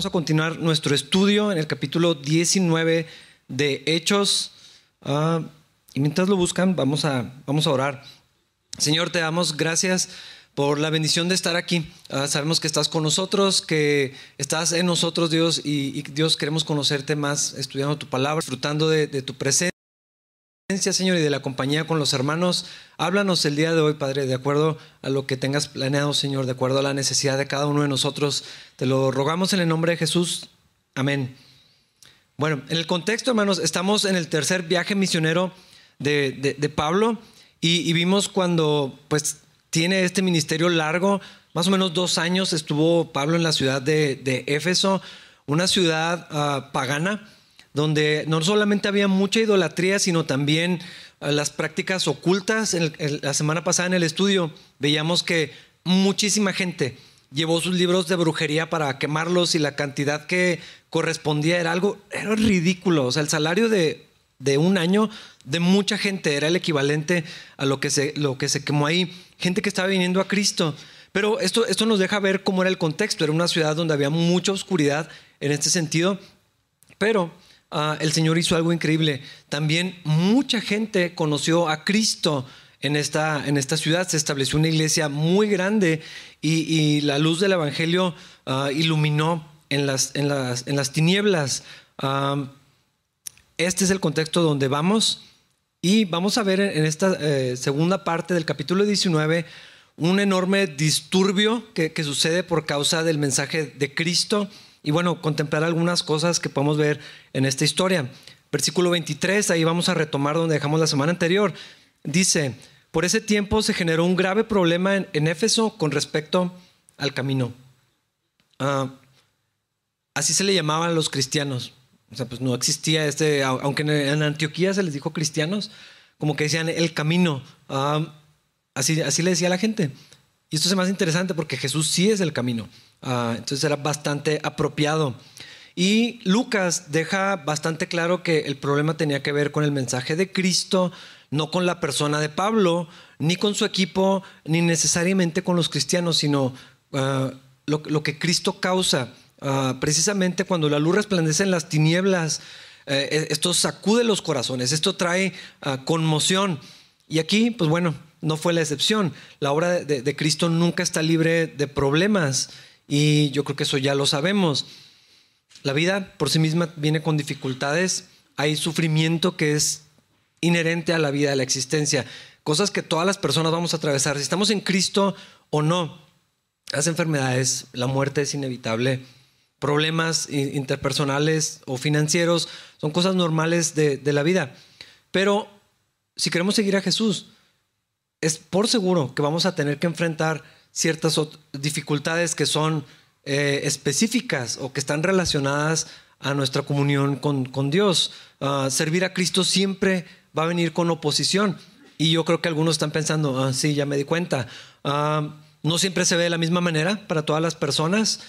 vamos a continuar nuestro estudio en el capítulo 19 de Hechos. Ah, y mientras lo buscan, vamos a, vamos a orar. Señor, te damos gracias por la bendición de estar aquí. Ah, sabemos que estás con nosotros, que estás en nosotros, Dios, y, Dios queremos conocerte más estudiando tu palabra, disfrutando de, de tu presencia. Señor, y de la compañía con los hermanos. Háblanos el día de hoy, Padre, de acuerdo a lo que tengas planeado, Señor, de acuerdo a la necesidad de cada uno de nosotros. Te lo rogamos en el nombre de Jesús. Amén. Bueno, en el contexto, hermanos, estamos en el tercer viaje misionero de, Pablo y, vimos cuando, pues, tiene este ministerio largo, más o menos dos años estuvo Pablo en la ciudad de, Éfeso, una ciudad ah, pagana donde no solamente había mucha idolatría, sino también eh, las prácticas ocultas. la semana pasada en el estudio veíamos que muchísima gente llevó sus libros de brujería para quemarlos y la cantidad que correspondía era algo, era ridículo. O sea, el salario de, un año de mucha gente era el equivalente a lo que, se, lo que se quemó ahí. Gente que estaba viniendo a Cristo. Pero esto, esto nos deja ver cómo era el contexto. Era una ciudad donde había mucha oscuridad en este sentido. Pero Ah, el Señor hizo algo increíble. También mucha gente conoció a Cristo en esta, en esta ciudad. Se estableció una iglesia muy grande y, la luz del Evangelio ah, iluminó en las, en las, en las tinieblas. Ah, este es el contexto donde vamos y vamos a ver en esta eh, segunda parte del capítulo 19 un enorme disturbio que, que sucede por causa del mensaje de Cristo y bueno, contemplar algunas cosas que podemos ver en esta historia. Versículo 23, ahí vamos a retomar donde dejamos la semana anterior. Dice, por ese tiempo se generó un grave problema en, Éfeso con respecto al camino. Ah, así se le llamaban los cristianos. O sea, pues no existía este, aunque en Antioquía se les dijo cristianos, como que decían el camino. Ah, así, así le decía la gente. Y esto es más interesante porque Jesús sí es el camino. Ah, entonces era bastante apropiado. Y Lucas deja bastante claro que el problema tenía que ver con el mensaje de Cristo, no con la persona de Pablo, ni con su equipo, ni necesariamente con los cristianos, sino ah, lo, que Cristo causa. Ah, precisamente cuando la luz resplandece en las tinieblas, eh, eh, esto sacude los corazones, esto trae conmoción. Y aquí, pues bueno, no fue la excepción. La obra de Cristo nunca está libre de problemas y yo creo que eso ya lo sabemos. La vida por sí misma viene con dificultades, hay sufrimiento que es inherente a la vida, a la existencia, cosas que todas las personas vamos a atravesar, si estamos en Cristo o no. Las enfermedades, la muerte es inevitable, problemas interpersonales o financieros son cosas normales de, de la vida. Pero si queremos seguir a Jesús, es por seguro que vamos a tener que enfrentar ciertas dificultades que son eh, específicas o que están relacionadas a nuestra comunión con, Dios. Ah, servir a Cristo siempre va a venir con oposición. Y yo creo que algunos están pensando, ah, sí, ya me di cuenta. Ah, no siempre se ve de la misma manera para todas las personas.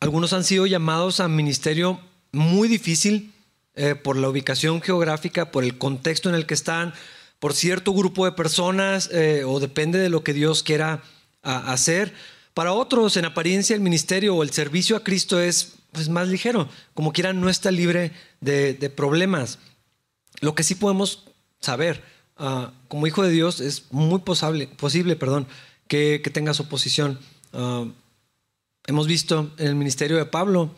algunos han sido llamados a ministerio muy difícil eh, por la ubicación geográfica, por el contexto en el que están, por cierto grupo de personas eh, o depende de lo que Dios quiera hacer. Para otros, en apariencia, el ministerio o el servicio a Cristo es pues, más ligero. Como quieran, no está libre de, problemas. Lo que sí podemos saber, ah, como hijo de Dios, es muy posible, posible perdón, que, tengas oposición. Ah, hemos visto en el ministerio de Pablo,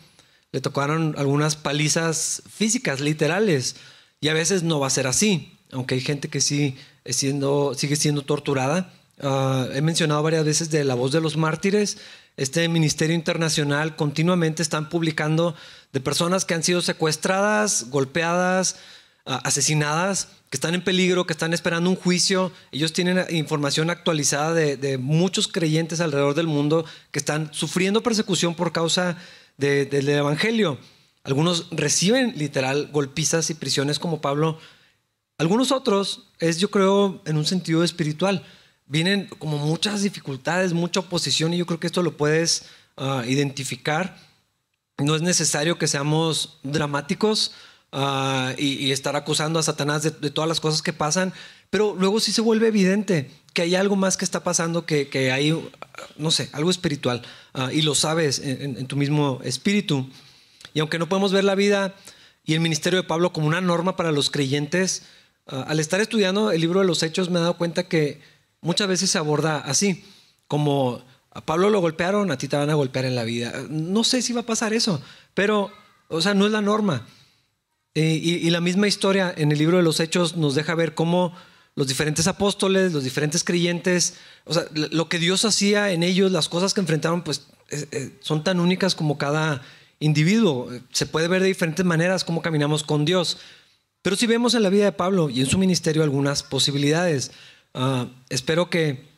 le tocaron algunas palizas físicas, literales, y a veces no va a ser así aunque hay gente que sí siendo, sigue siendo torturada. Ah, he mencionado varias veces de la voz de los mártires. Este ministerio internacional continuamente están publicando de personas que han sido secuestradas, golpeadas, ah, asesinadas, que están en peligro, que están esperando un juicio. Ellos tienen información actualizada de, muchos creyentes alrededor del mundo que están sufriendo persecución por causa del Evangelio. Algunos reciben literal golpizas y prisiones como Pablo algunos otros es, yo creo, en un sentido espiritual. Vienen como muchas dificultades, mucha oposición y yo creo que esto lo puedes ah, identificar. No es necesario que seamos dramáticos ah, y, estar acusando a Satanás de, todas las cosas que pasan, pero luego sí se vuelve evidente que hay algo más que está pasando, que, que hay, no sé, algo espiritual, ah, y lo sabes en, tu mismo espíritu. Y aunque no podemos ver la vida y el ministerio de Pablo como una norma para los creyentes, al estar estudiando el libro de los Hechos me he dado cuenta que muchas veces se aborda así, como a Pablo lo golpearon, a ti te van a golpear en la vida. No sé si va a pasar eso, pero, o sea, no es la norma. Eh, y, la misma historia en el libro de los Hechos nos deja ver cómo los diferentes apóstoles, los diferentes creyentes, o sea, lo que Dios hacía en ellos, las cosas que enfrentaron, pues eh, eh, son tan únicas como cada individuo. Se puede ver de diferentes maneras cómo caminamos con Dios. Pero si vemos en la vida de Pablo y en su ministerio algunas posibilidades, ah, espero que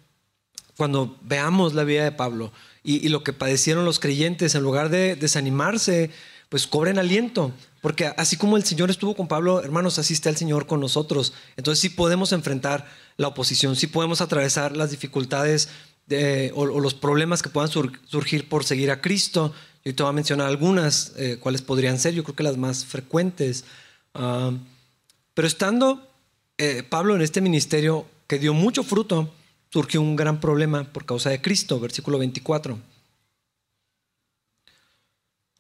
cuando veamos la vida de Pablo y, y, lo que padecieron los creyentes, en lugar de desanimarse, pues cobren aliento. Porque así como el Señor estuvo con Pablo, hermanos, así está el Señor con nosotros. Entonces sí podemos enfrentar la oposición, sí podemos atravesar las dificultades o, los problemas que puedan surgir por seguir a Cristo. Yo te voy a mencionar algunas, eh, cuáles podrían ser, yo creo que las más frecuentes. Ah, pero estando eh, Pablo en este ministerio que dio mucho fruto, surgió un gran problema por causa de Cristo, versículo 24.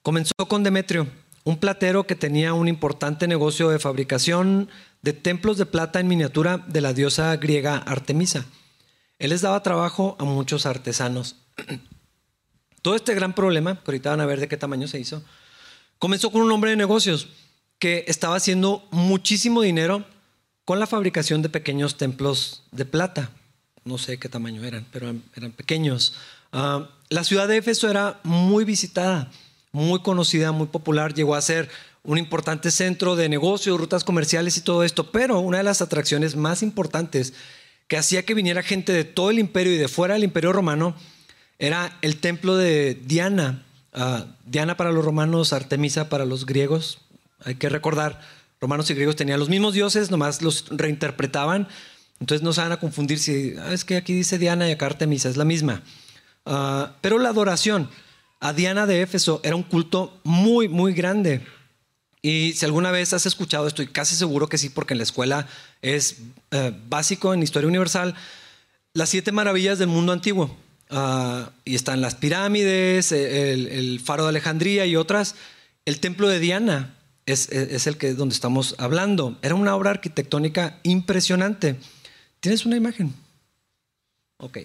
Comenzó con Demetrio un platero que tenía un importante negocio de fabricación de templos de plata en miniatura de la diosa griega Artemisa. Él les daba trabajo a muchos artesanos. Todo este gran problema, que ahorita van a ver de qué tamaño se hizo, comenzó con un hombre de negocios que estaba haciendo muchísimo dinero con la fabricación de pequeños templos de plata. No sé qué tamaño eran, pero eran pequeños. Ah, la ciudad de Éfeso era muy visitada muy conocida, muy popular, llegó a ser un importante centro de negocios, rutas comerciales y todo esto, pero una de las atracciones más importantes que hacía que viniera gente de todo el imperio y de fuera del imperio romano era el templo de Diana. Ah, Diana para los romanos, Artemisa para los griegos. Hay que recordar, romanos y griegos tenían los mismos dioses, nomás los reinterpretaban. Entonces no se van a confundir si ah, es que aquí dice Diana y acá Artemisa, es la misma. Ah, pero la adoración, a Diana de Éfeso era un culto muy, muy grande. Y si alguna vez has escuchado, estoy casi seguro que sí, porque en la escuela es eh, básico en Historia Universal, las siete maravillas del mundo antiguo. Ah, y están las pirámides, el, faro de Alejandría y otras. El templo de Diana es, es, el que donde estamos hablando. Era una obra arquitectónica impresionante. ¿Tienes una imagen? Ok.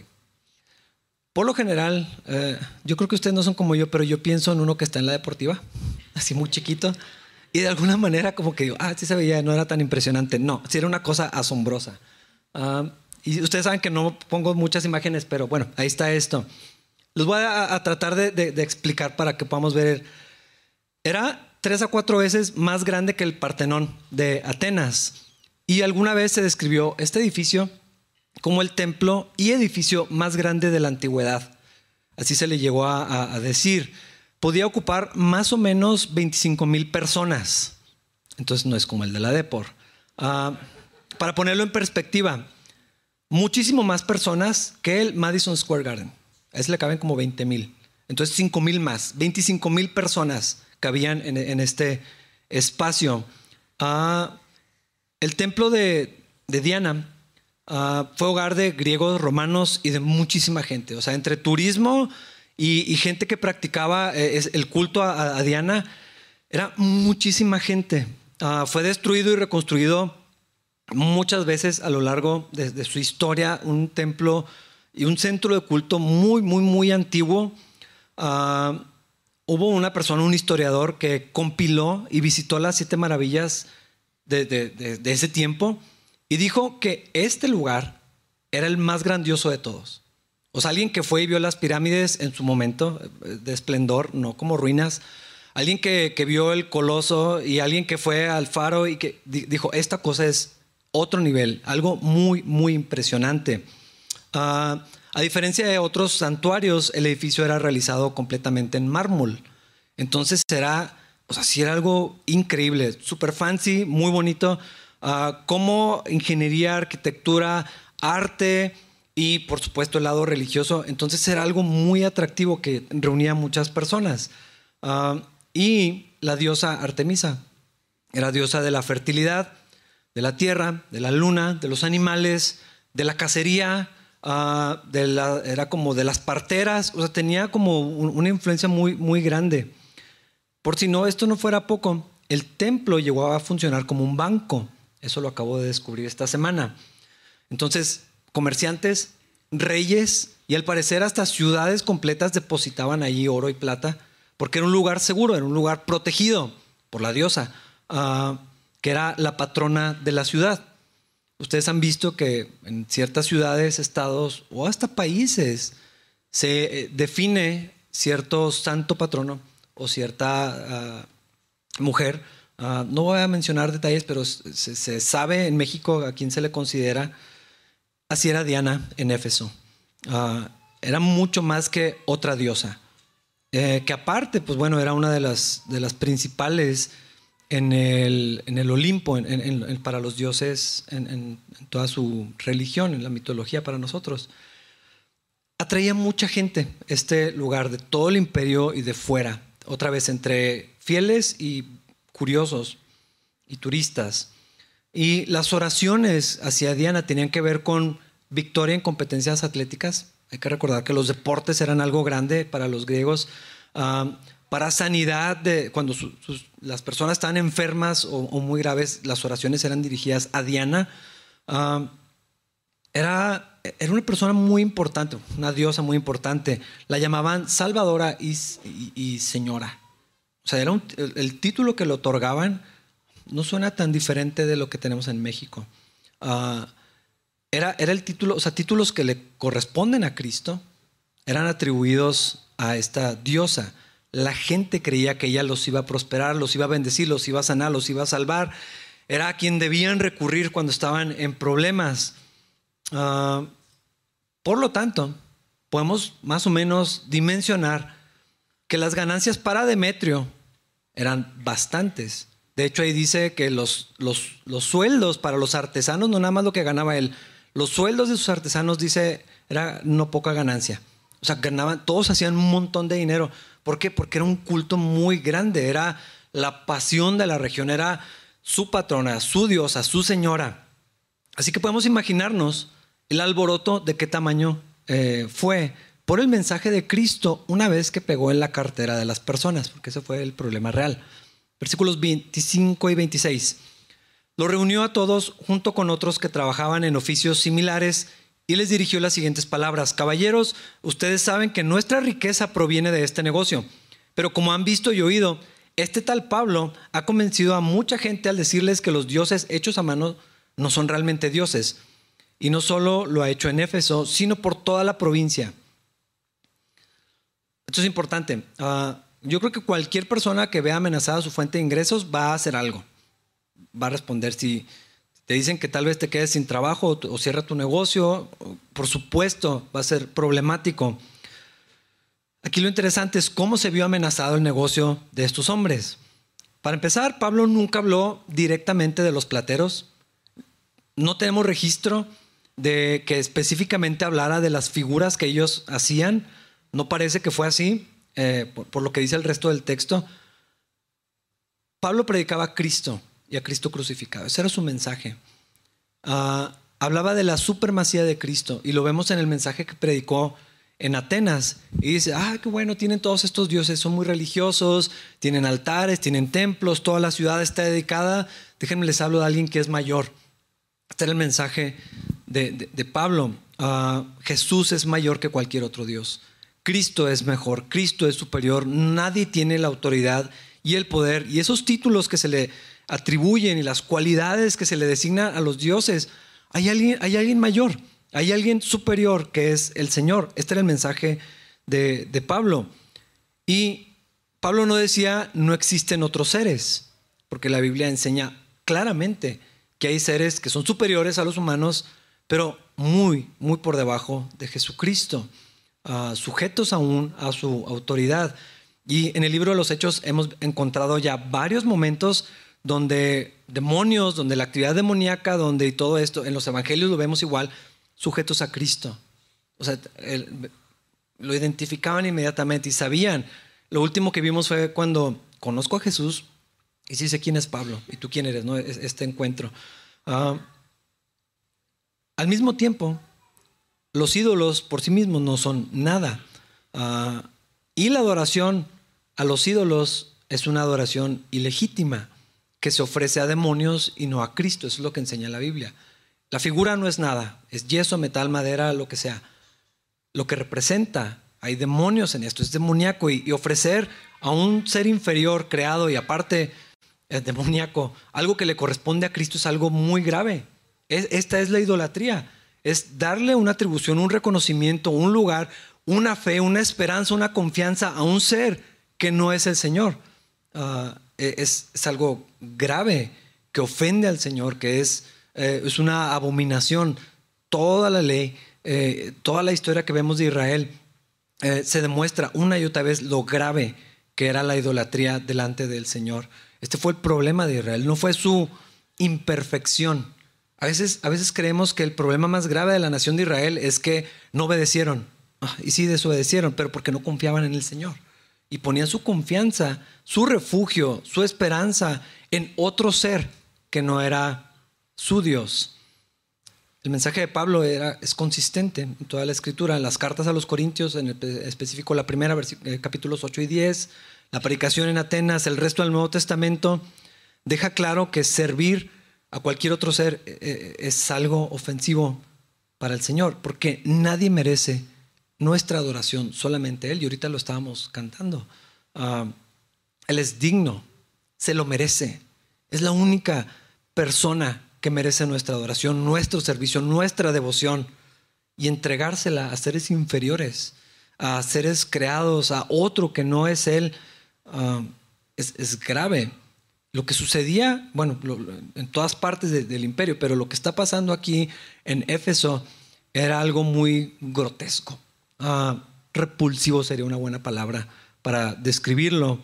Por lo general, eh, yo creo que ustedes no son como yo, pero yo pienso en uno que está en la deportiva, así muy chiquito, y de alguna manera como que digo, ah, sí se veía, no era tan impresionante. No, sí era una cosa asombrosa. Ah, y ustedes saben que no pongo muchas imágenes, pero bueno, ahí está esto. Los voy a, tratar de, de, explicar para que podamos ver. Era tres a cuatro veces más grande que el Partenón de Atenas. Y alguna vez se describió este edificio como el templo y edificio más grande de la antigüedad. Así se le llegó a, decir. Podía ocupar más o menos 25 mil personas. Entonces no es como el de la Depor. Ah, para ponerlo en perspectiva, muchísimo más personas que el Madison Square Garden. A ese le caben como 20 mil. Entonces 5 mil más. 25 mil personas cabían en, este espacio. Ah, el templo de Diana Ah, fue hogar de griegos, romanos y de muchísima gente. O sea, entre turismo y, gente que practicaba eh, el culto a, Diana, era muchísima gente. Ah, fue destruido y reconstruido muchas veces a lo largo de, su historia, un templo y un centro de culto muy, muy, muy antiguo. Ah, hubo una persona, un historiador, que compiló y visitó las siete maravillas de ese tiempo y dijo que este lugar era el más grandioso de todos. O sea, alguien que fue y vio las pirámides en su momento de esplendor, no como ruinas. Alguien que, vio el coloso y alguien que fue al faro y que dijo, esta cosa es otro nivel, algo muy, muy impresionante. Ah, a diferencia de otros santuarios, el edificio era realizado completamente en mármol. Entonces era, o sea, sí era algo increíble, súper fancy, muy bonito. Ah, como ingeniería, arquitectura, arte y por supuesto el lado religioso. Entonces era algo muy atractivo que reunía a muchas personas. Ah, y la diosa Artemisa era diosa de la fertilidad, de la tierra, de la luna, de los animales, de la cacería, ah, era como de las parteras, o sea, tenía como una influencia muy, muy grande. Por si no, esto no fuera poco, el templo llegó a funcionar como un banco. Eso lo acabo de descubrir esta semana. Entonces, comerciantes, reyes y al parecer hasta ciudades completas depositaban allí oro y plata porque era un lugar seguro, era un lugar protegido por la diosa, ah, que era la patrona de la ciudad. Ustedes han visto que en ciertas ciudades, estados o hasta países se eh, define cierto santo patrono o cierta ah, mujer. Ah, no voy a mencionar detalles, pero se, sabe en México a quién se le considera. Así era Diana en Éfeso. era mucho más que otra diosa. Eh, que aparte, pues bueno, era una de las, de las principales en el, en el Olimpo, para los dioses, en, toda su religión, en la mitología para nosotros. Atraía mucha gente este lugar de todo el imperio y de fuera, otra vez entre fieles y curiosos y turistas. Y las oraciones hacia Diana tenían que ver con victoria en competencias atléticas. Hay que recordar que los deportes eran algo grande para los griegos. Ah, para sanidad, cuando las personas estaban enfermas o, muy graves, las oraciones eran dirigidas a Diana. Ah, era, era una persona muy importante, una diosa muy importante. La llamaban Salvadora y, Señora. O sea, era el, título que le otorgaban no suena tan diferente de lo que tenemos en México. Ah, era, era el título, o sea, títulos que le corresponden a Cristo eran atribuidos a esta diosa la gente creía que ella los iba a prosperar, los iba a bendecir, los iba a sanar, los iba a salvar. Era a quien debían recurrir cuando estaban en problemas. Ah, por lo tanto, podemos más o menos dimensionar que las ganancias para Demetrio eran bastantes. De hecho, ahí dice que los, los, los, sueldos para los artesanos, no nada más lo que ganaba él, los sueldos de sus artesanos, dice, era no poca ganancia. O sea, ganaban, todos hacían un montón de dinero. ¿Por qué? Porque era un culto muy grande, era la pasión de la región, era su patrona, su diosa, su señora. Así que podemos imaginarnos el alboroto de qué tamaño eh, fue por el mensaje de Cristo una vez que pegó en la cartera de las personas, porque ese fue el problema real. Versículos 25 y 26. Lo reunió a todos junto con otros que trabajaban en oficios similares y les dirigió las siguientes palabras. Caballeros, ustedes saben que nuestra riqueza proviene de este negocio, pero como han visto y oído, este tal Pablo ha convencido a mucha gente al decirles que los dioses hechos a mano no son realmente dioses. Y no solo lo ha hecho en Éfeso, sino por toda la provincia. Esto es importante. Ah, yo creo que cualquier persona que vea amenazada su fuente de ingresos va a hacer algo. Va a responder si, te dicen que tal vez te quedes sin trabajo o cierra tu negocio, por supuesto, va a ser problemático. Aquí lo interesante es cómo se vio amenazado el negocio de estos hombres. Para empezar, Pablo nunca habló directamente de los plateros. No tenemos registro de que específicamente hablara de las figuras que ellos hacían. No parece que fue así, eh, por, lo que dice el resto del texto. Pablo predicaba a Cristo y a Cristo crucificado. Ese era su mensaje. Ah, hablaba de la supremacía de Cristo y lo vemos en el mensaje que predicó en Atenas. Y dice, ah, qué bueno, tienen todos estos dioses, son muy religiosos, tienen altares, tienen templos, toda la ciudad está dedicada. Déjenme les hablo de alguien que es mayor. Este era el mensaje de, Pablo. Ah, Jesús es mayor que cualquier otro Dios. Cristo es mejor, Cristo es superior, nadie tiene la autoridad y el poder y esos títulos que se le atribuyen y las cualidades que se le designan a los dioses, hay alguien, hay alguien mayor, hay alguien superior que es el Señor. Este era el mensaje de, de Pablo. Y Pablo no decía no existen otros seres, porque la Biblia enseña claramente que hay seres que son superiores a los humanos, pero muy, muy por debajo de Jesucristo, sujetos aún a su autoridad. Y en el libro de los Hechos hemos encontrado ya varios momentos donde demonios, donde la actividad demoníaca, donde y todo esto, en los evangelios lo vemos igual, sujetos a Cristo. O sea, lo identificaban inmediatamente y sabían. Lo último que vimos fue cuando conozco a Jesús y sí sé quién es Pablo y tú quién eres, ¿no? Este encuentro. Ah, al mismo tiempo, los ídolos por sí mismos no son nada. Ah, y la adoración a los ídolos es una adoración ilegítima que se ofrece a demonios y no a Cristo. Eso es lo que enseña la Biblia. La figura no es nada, es yeso, metal, madera, lo que sea. Lo que representa, hay demonios en esto, es demoníaco y, ofrecer a un ser inferior creado y aparte es demoníaco, algo que le corresponde a Cristo es algo muy grave. esta es la idolatría, es darle una atribución, un reconocimiento, un lugar, una fe, una esperanza, una confianza a un ser que no es el Señor. Ah, e, es, algo grave que ofende al Señor, que es, eh, es una abominación. Toda la ley, eh, toda la historia que vemos de Israel eh, se demuestra una y otra vez lo grave que era la idolatría delante del Señor. Este fue el problema de Israel, no fue su imperfección. A veces, a veces creemos que el problema más grave de la nación de Israel es que no obedecieron. Ah, y sí desobedecieron, pero porque no confiaban en el Señor. Y ponían su confianza, su refugio, su esperanza en otro ser que no era su Dios. El mensaje de Pablo es consistente en toda la escritura, en las cartas a los Corintios, en específico la primera, eh, capítulos 8 y 10, la predicación en Atenas, el resto del Nuevo Testamento, deja claro que servir a cualquier otro ser eh, eh, es algo ofensivo para el Señor, porque nadie merece nuestra adoración, solamente Él, y ahorita lo estábamos cantando. Ah, él es digno, se lo merece, es la única persona que merece nuestra adoración, nuestro servicio, nuestra devoción, y entregársela a seres inferiores, a seres creados, a otro que no es Él, ah, es, grave. Lo que sucedía, bueno, en todas partes del imperio, pero lo que está pasando aquí en Éfeso era algo muy grotesco. Ah, repulsivo sería una buena palabra para describirlo,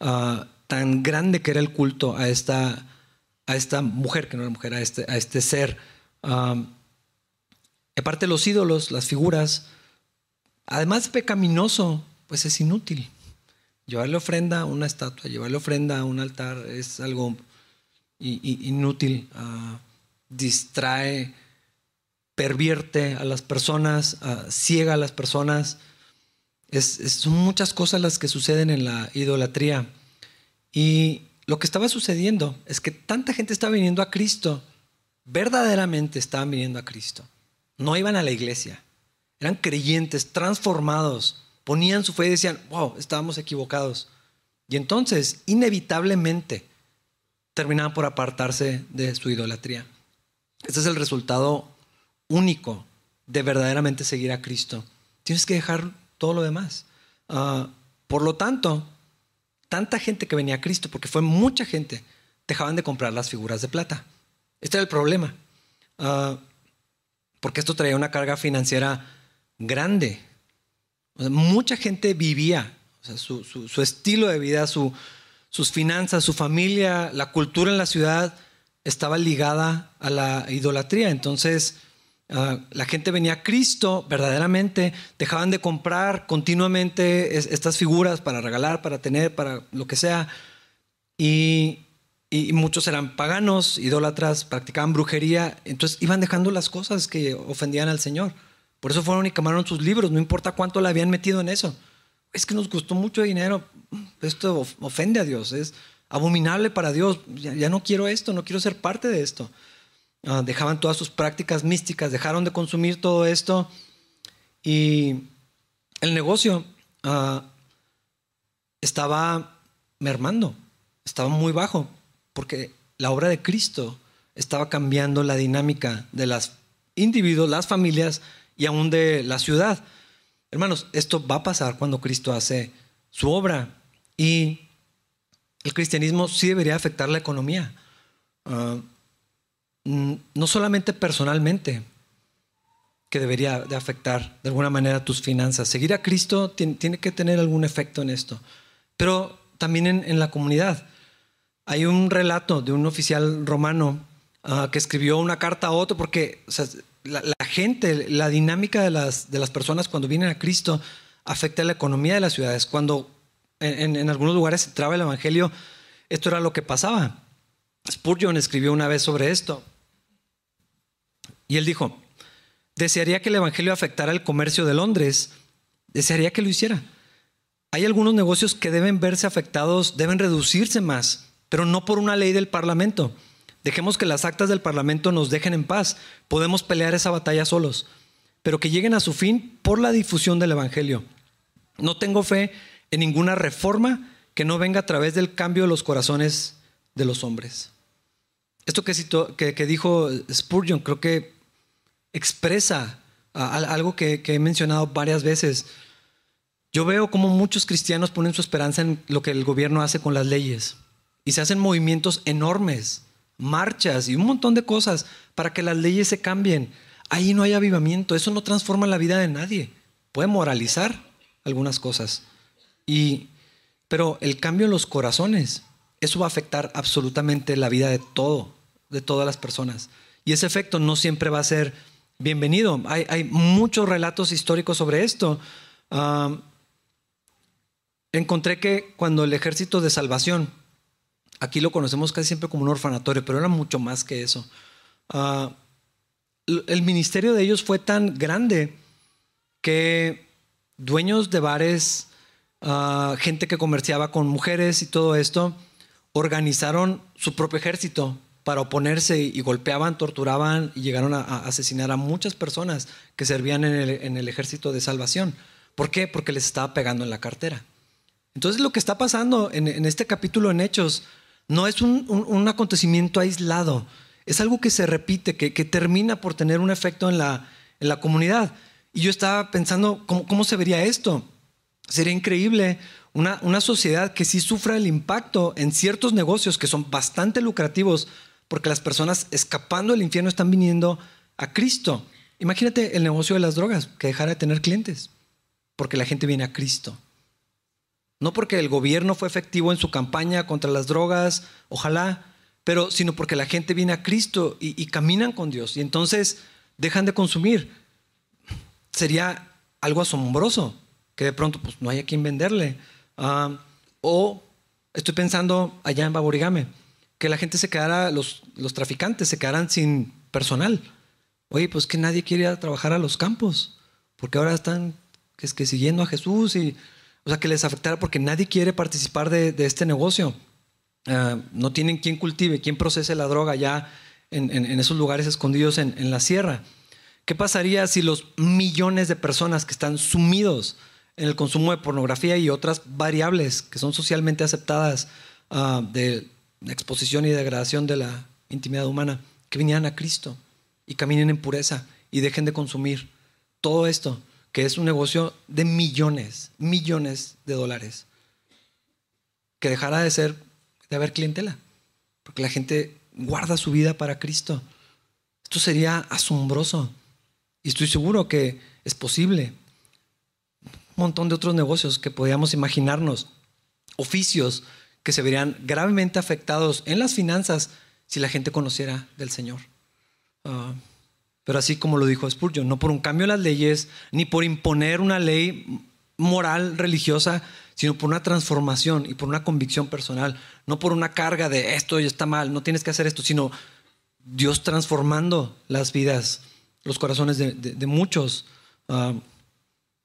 ah, tan grande que era el culto a esta, a esta mujer, que no era mujer, a este, a este ser. Uh, aparte los ídolos, las figuras, además pecaminoso, pues es inútil. Llevarle ofrenda a una estatua, llevarle ofrenda a un altar es algo inútil, distrae pervierte a las personas, ciega a las personas. son muchas cosas las que suceden en la idolatría. Y lo que estaba sucediendo es que tanta gente estaba viniendo a Cristo, verdaderamente estaban viniendo a Cristo. No iban a la iglesia, eran creyentes, transformados, ponían su fe y decían, wow, estábamos equivocados. Y entonces, inevitablemente, terminaban por apartarse de su idolatría. Ese es el resultado único de verdaderamente seguir a Cristo. Tienes que dejar todo lo demás. Ah, por lo tanto, tanta gente que venía a Cristo, porque fue mucha gente, dejaban de comprar las figuras de plata. Este era el problema. Ah, porque esto traía una carga financiera grande. mucha gente vivía, su, estilo de vida, sus finanzas, su familia, la cultura en la ciudad estaba ligada a la idolatría. Entonces, Ah, la gente venía a Cristo verdaderamente, dejaban de comprar continuamente estas figuras para regalar, para tener, para lo que sea. Y, muchos eran paganos, idólatras, practicaban brujería. Entonces iban dejando las cosas que ofendían al Señor. Por eso fueron y quemaron sus libros, no importa cuánto le habían metido en eso. Es que nos costó mucho dinero. Esto ofende a Dios, es abominable para Dios. ya no quiero esto, no quiero ser parte de esto. Ah, dejaban todas sus prácticas místicas, dejaron de consumir todo esto y el negocio ah, estaba mermando, estaba muy bajo, porque la obra de Cristo estaba cambiando la dinámica de los individuos, las familias y aún de la ciudad. Hermanos, esto va a pasar cuando Cristo hace su obra y el cristianismo sí debería afectar la economía. Mm, no solamente personalmente, que debería de afectar de alguna manera tus finanzas. Seguir a Cristo tiene, que tener algún efecto en esto, pero también en, la comunidad. Hay un relato de un oficial romano ah, que escribió una carta a otro porque la, gente, la dinámica de las, de las personas cuando vienen a Cristo afecta la economía de las ciudades. Cuando en, en algunos lugares entraba el Evangelio, esto era lo que pasaba. Spurgeon escribió una vez sobre esto. Y él dijo, desearía que el Evangelio afectara el comercio de Londres, desearía que lo hiciera. Hay algunos negocios que deben verse afectados, deben reducirse más, pero no por una ley del Parlamento. Dejemos que las actas del Parlamento nos dejen en paz. Podemos pelear esa batalla solos, pero que lleguen a su fin por la difusión del Evangelio. No tengo fe en ninguna reforma que no venga a través del cambio de los corazones de los hombres. Esto que, que, dijo Spurgeon creo que expresa algo que, he mencionado varias veces. Yo veo como muchos cristianos ponen su esperanza en lo que el gobierno hace con las leyes y se hacen movimientos enormes, marchas y un montón de cosas para que las leyes se cambien. Ahí no hay avivamiento, eso no transforma la vida de nadie. Puede moralizar algunas cosas. Y, pero el cambio en los corazones, eso va a afectar absolutamente la vida de todo, de todas las personas. Y ese efecto no siempre va a ser bienvenido. Hay, muchos relatos históricos sobre esto. Ah, encontré que cuando el ejército de salvación, aquí lo conocemos casi siempre como un orfanatorio, pero era mucho más que eso. Ah, el ministerio de ellos fue tan grande que dueños de bares, ah, gente que comerciaba con mujeres y todo esto, organizaron su propio ejército para oponerse y golpeaban, torturaban y llegaron a, asesinar a muchas personas que servían en el, ejército de salvación. ¿Por qué? Porque les estaba pegando en la cartera. Entonces lo que está pasando en, este capítulo en Hechos no es un, acontecimiento aislado, es algo que se repite, que, termina por tener un efecto en la, comunidad. Y yo estaba pensando, ¿cómo, cómo se vería esto? Sería increíble una, sociedad que sí sufra el impacto en ciertos negocios que son bastante lucrativos porque las personas escapando del infierno están viniendo a Cristo. Imagínate el negocio de las drogas, que dejara de tener clientes, porque la gente viene a Cristo. No porque el gobierno fue efectivo en su campaña contra las drogas, ojalá, pero sino porque la gente viene a Cristo y, caminan con Dios y entonces dejan de consumir. Sería algo asombroso que de pronto pues, no haya quien venderle. Ah, o estoy pensando allá en Baborigame, que la gente se quedara, los, los traficantes se quedaran sin personal. Oye, pues que nadie quiere ir a trabajar a los campos, porque ahora están que es que siguiendo a Jesús y, o sea, que les afectara porque nadie quiere participar de, este negocio. Ah, no tienen quien cultive, quien procese la droga ya en, en, esos lugares escondidos en, la sierra. ¿Qué pasaría si los millones de personas que están sumidos en el consumo de pornografía y otras variables que son socialmente aceptadas ah, de exposición y degradación de la intimidad humana, que vinieran a Cristo y caminen en pureza y dejen de consumir todo esto, que es un negocio de millones, millones de dólares, que dejara de ser, de haber clientela, porque la gente guarda su vida para Cristo. Esto sería asombroso y estoy seguro que es posible montón de otros negocios que podíamos imaginarnos, oficios que se verían gravemente afectados en las finanzas si la gente conociera del Señor. Ah, pero así como lo dijo Spurgeon, no por un cambio en las leyes, ni por imponer una ley moral religiosa, sino por una transformación y por una convicción personal, no por una carga de esto ya está mal, no tienes que hacer esto, sino Dios transformando las vidas, los corazones de, muchos. Ah,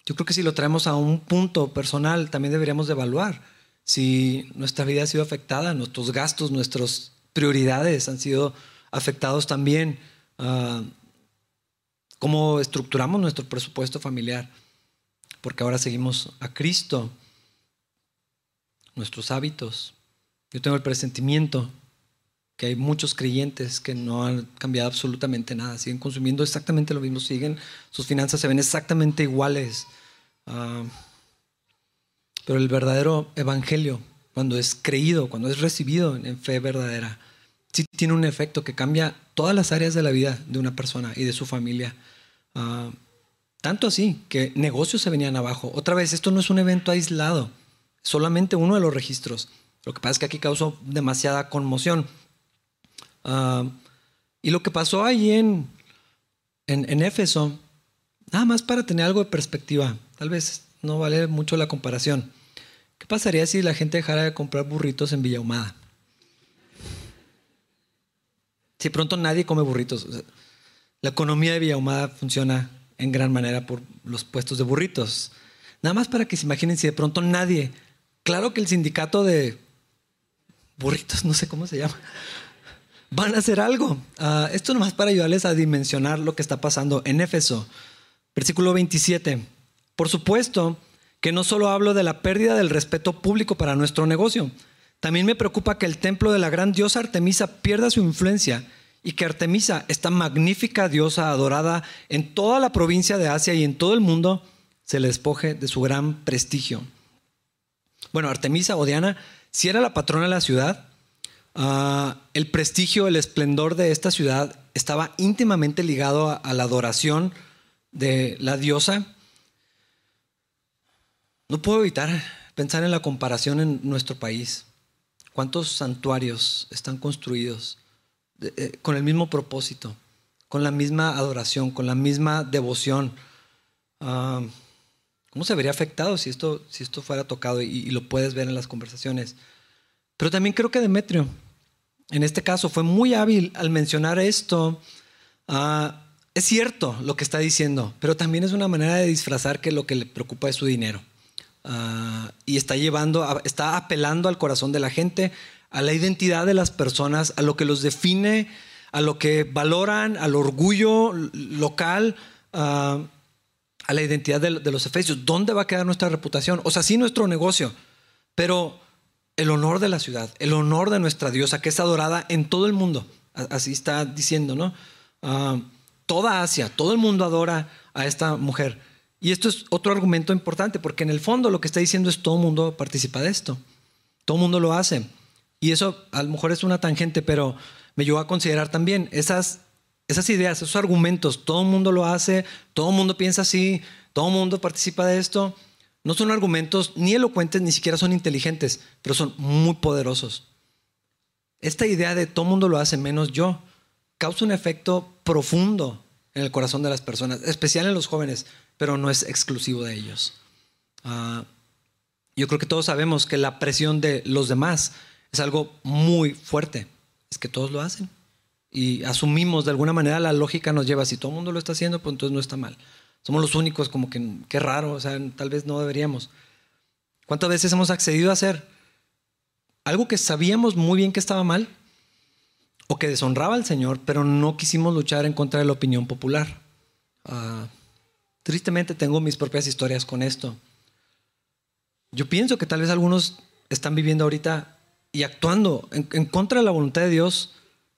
yo creo que si lo traemos a un punto personal, también deberíamos de evaluar si nuestra vida ha sido afectada, nuestros gastos, nuestras prioridades han sido afectados también. Uh, cómo estructuramos nuestro presupuesto familiar, porque ahora seguimos a Cristo, nuestros hábitos. Yo tengo el presentimiento que hay muchos creyentes que no han cambiado absolutamente nada, siguen consumiendo exactamente lo mismo, siguen, sus finanzas se ven exactamente iguales. Ah, pero el verdadero evangelio, cuando es creído, cuando es recibido en fe verdadera, sí tiene un efecto que cambia todas las áreas de la vida de una persona y de su familia. Ah, tanto así que negocios se venían abajo. Otra vez, esto no es un evento aislado, solamente uno de los registros. Lo que pasa es que aquí causó demasiada conmoción. Ah, y lo que pasó ahí en, en, Éfeso, nada más para tener algo de perspectiva, tal vez no vale mucho la comparación. ¿Qué pasaría si la gente dejara de comprar burritos en Villahumada? Si pronto nadie come burritos. La economía de Villahumada funciona en gran manera por los puestos de burritos. Nada más para que se imaginen si de pronto nadie, claro que el sindicato de burritos, no sé cómo se llama, van a hacer algo. Uh, esto nomás para ayudarles a dimensionar lo que está pasando en Éfeso. Versículo 27. Por supuesto que no solo hablo de la pérdida del respeto público para nuestro negocio, también me preocupa que el templo de la gran diosa Artemisa pierda su influencia y que Artemisa, esta magnífica diosa adorada en toda la provincia de Asia y en todo el mundo, se le despoje de su gran prestigio. Bueno, Artemisa o Diana, si era la patrona de la ciudad, uh, el prestigio, el esplendor de esta ciudad estaba íntimamente ligado a la adoración de la diosa. No puedo evitar pensar en la comparación en nuestro país. ¿Cuántos santuarios están construidos eh, con el mismo propósito, con la misma adoración, con la misma devoción? Ah, ¿Cómo se vería afectado si esto, si esto fuera tocado y, lo puedes ver en las conversaciones? Pero también creo que Demetrio, en este caso, fue muy hábil al mencionar esto. Ah, es cierto lo que está diciendo, pero también es una manera de disfrazar que lo que le preocupa es su dinero. Ah, y está llevando, está apelando al corazón de la gente, a la identidad de las personas, a lo que los define, a lo que valoran, al orgullo local, ah, a la identidad de, los efesios. ¿Dónde va a quedar nuestra reputación? O sea, sí nuestro negocio, pero el honor de la ciudad, el honor de nuestra diosa, que es adorada en todo el mundo. Así está diciendo, ¿no? Uh, toda Asia, todo el mundo adora a esta mujer. Y esto es otro argumento importante, porque en el fondo lo que está diciendo es todo mundo participa de esto. Todo el mundo lo hace. Y eso a lo mejor es una tangente, pero me llevó a considerar también esas, esas ideas, esos argumentos. Todo el mundo lo hace, todo el mundo piensa así, todo el mundo participa de esto. No son argumentos ni elocuentes, ni siquiera son inteligentes, pero son muy poderosos. Esta idea de todo el mundo lo hace menos yo causa un efecto profundo en el corazón de las personas, especial en los jóvenes pero no es exclusivo de ellos. Uh, yo creo que todos sabemos que la presión de los demás es algo muy fuerte. Es que todos lo hacen. Y asumimos de alguna manera la lógica nos lleva, si todo el mundo lo está haciendo, pues entonces no está mal. Somos los únicos, como que qué raro, o sea, tal vez no deberíamos. ¿Cuántas veces hemos accedido a hacer algo que sabíamos muy bien que estaba mal o que deshonraba al Señor, pero no quisimos luchar en contra de la opinión popular? Uh, Tristemente tengo mis propias historias con esto. Yo pienso que tal vez algunos están viviendo ahorita y actuando en, contra de la voluntad de Dios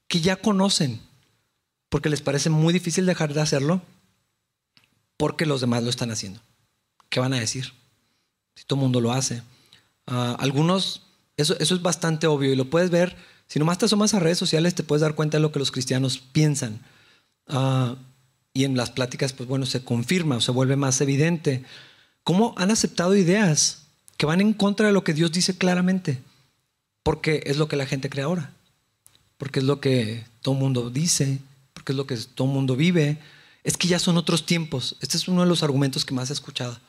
que ya conocen, porque les parece muy difícil dejar de hacerlo, porque los demás lo están haciendo. ¿Qué van a decir? Si todo el mundo lo hace. Ah, algunos, eso, eso es bastante obvio y lo puedes ver. Si nomás te asomas a redes sociales, te puedes dar cuenta de lo que los cristianos piensan. Uh, y en las pláticas, pues bueno, se confirma o se vuelve más evidente. ¿Cómo han aceptado ideas que van en contra de lo que Dios dice claramente? Porque es lo que la gente cree ahora. Porque es lo que todo mundo dice. Porque es lo que todo mundo vive. Es que ya son otros tiempos. Este es uno de los argumentos que más he escuchado.